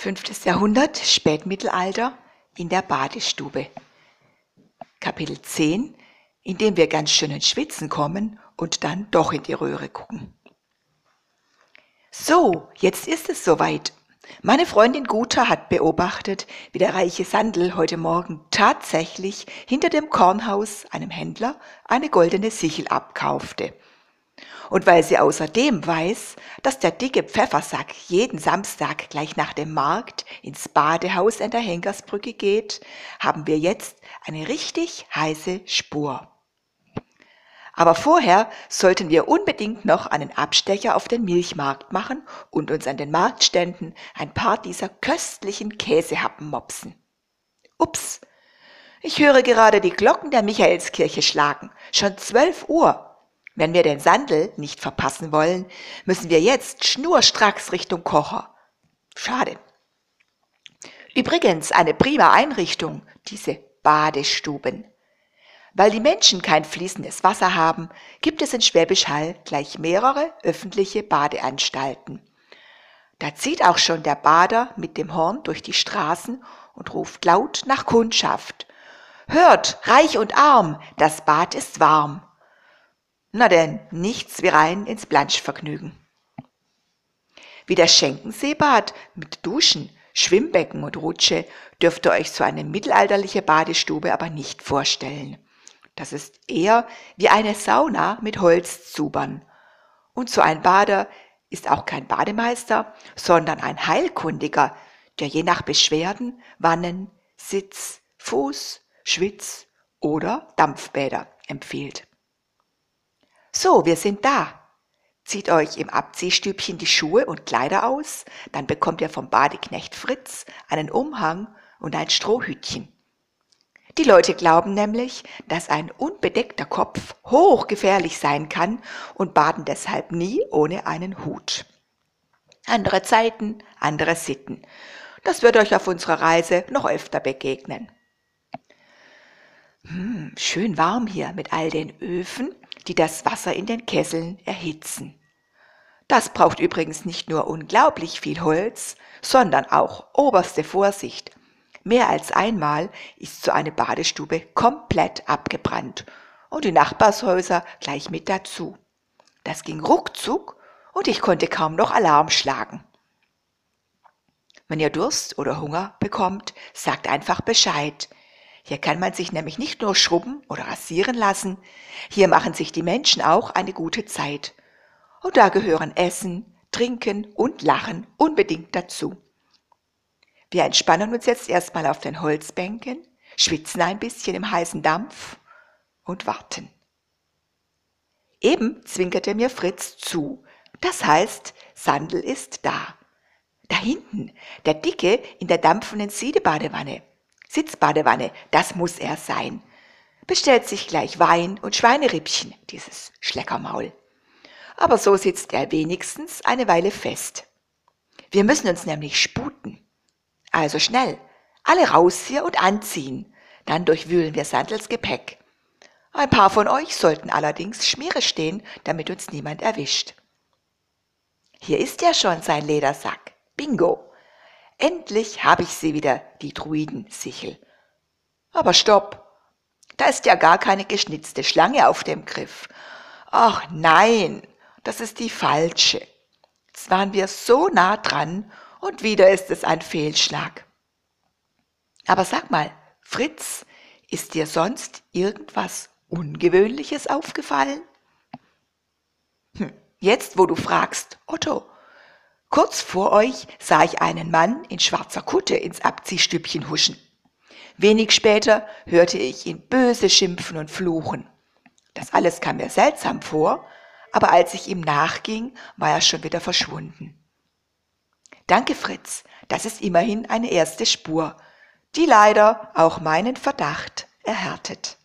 Fünftes Jahrhundert, Spätmittelalter, in der Badestube. Kapitel 10, in dem wir ganz schön ins Schwitzen kommen und dann doch in die Röhre gucken. So, jetzt ist es soweit. Meine Freundin Guta hat beobachtet, wie der reiche Sandel heute Morgen tatsächlich hinter dem Kornhaus einem Händler eine goldene Sichel abkaufte und weil sie außerdem weiß, dass der dicke Pfeffersack jeden Samstag gleich nach dem Markt ins Badehaus an der Henkersbrücke geht, haben wir jetzt eine richtig heiße Spur. Aber vorher sollten wir unbedingt noch einen Abstecher auf den Milchmarkt machen und uns an den Marktständen ein paar dieser köstlichen Käsehappen mopsen. Ups, ich höre gerade die Glocken der Michaelskirche schlagen. Schon zwölf Uhr. Wenn wir den Sandel nicht verpassen wollen, müssen wir jetzt schnurstracks Richtung Kocher. Schade. Übrigens eine prima Einrichtung, diese Badestuben. Weil die Menschen kein fließendes Wasser haben, gibt es in Schwäbisch Hall gleich mehrere öffentliche Badeanstalten. Da zieht auch schon der Bader mit dem Horn durch die Straßen und ruft laut nach Kundschaft. Hört, reich und arm, das Bad ist warm. Na denn, nichts wie rein ins Blanschvergnügen. Wie das Schenkenseebad mit Duschen, Schwimmbecken und Rutsche dürft ihr euch so eine mittelalterliche Badestube aber nicht vorstellen. Das ist eher wie eine Sauna mit Holzzubern. Und so ein Bader ist auch kein Bademeister, sondern ein Heilkundiger, der je nach Beschwerden Wannen, Sitz, Fuß, Schwitz oder Dampfbäder empfiehlt. So, wir sind da. Zieht euch im Abziehstübchen die Schuhe und Kleider aus, dann bekommt ihr vom Badeknecht Fritz einen Umhang und ein Strohhütchen. Die Leute glauben nämlich, dass ein unbedeckter Kopf hochgefährlich sein kann und baden deshalb nie ohne einen Hut. Andere Zeiten, andere Sitten. Das wird euch auf unserer Reise noch öfter begegnen. Hm, schön warm hier mit all den Öfen die das Wasser in den Kesseln erhitzen. Das braucht übrigens nicht nur unglaublich viel Holz, sondern auch oberste Vorsicht. Mehr als einmal ist so eine Badestube komplett abgebrannt und die Nachbarshäuser gleich mit dazu. Das ging ruckzuck und ich konnte kaum noch Alarm schlagen. Wenn ihr Durst oder Hunger bekommt, sagt einfach Bescheid. Hier kann man sich nämlich nicht nur schrubben oder rasieren lassen, hier machen sich die Menschen auch eine gute Zeit. Und da gehören Essen, Trinken und Lachen unbedingt dazu. Wir entspannen uns jetzt erstmal auf den Holzbänken, schwitzen ein bisschen im heißen Dampf und warten. Eben zwinkerte mir Fritz zu. Das heißt, Sandel ist da. Da hinten, der Dicke in der dampfenden Siedebadewanne. Sitzbadewanne, das muss er sein. Bestellt sich gleich Wein und Schweinerippchen, dieses Schleckermaul. Aber so sitzt er wenigstens eine Weile fest. Wir müssen uns nämlich sputen. Also schnell, alle raus hier und anziehen. Dann durchwühlen wir Sandels Gepäck. Ein paar von euch sollten allerdings Schmiere stehen, damit uns niemand erwischt. Hier ist ja schon sein Ledersack. Bingo. Endlich habe ich sie wieder, die Druidensichel. Aber stopp! Da ist ja gar keine geschnitzte Schlange auf dem Griff. Ach nein, das ist die falsche. Jetzt waren wir so nah dran und wieder ist es ein Fehlschlag. Aber sag mal, Fritz, ist dir sonst irgendwas Ungewöhnliches aufgefallen? Hm, jetzt, wo du fragst, Otto, Kurz vor euch sah ich einen Mann in schwarzer Kutte ins Abziehstübchen huschen. Wenig später hörte ich ihn böse schimpfen und fluchen. Das alles kam mir seltsam vor, aber als ich ihm nachging, war er schon wieder verschwunden. Danke, Fritz, das ist immerhin eine erste Spur, die leider auch meinen Verdacht erhärtet.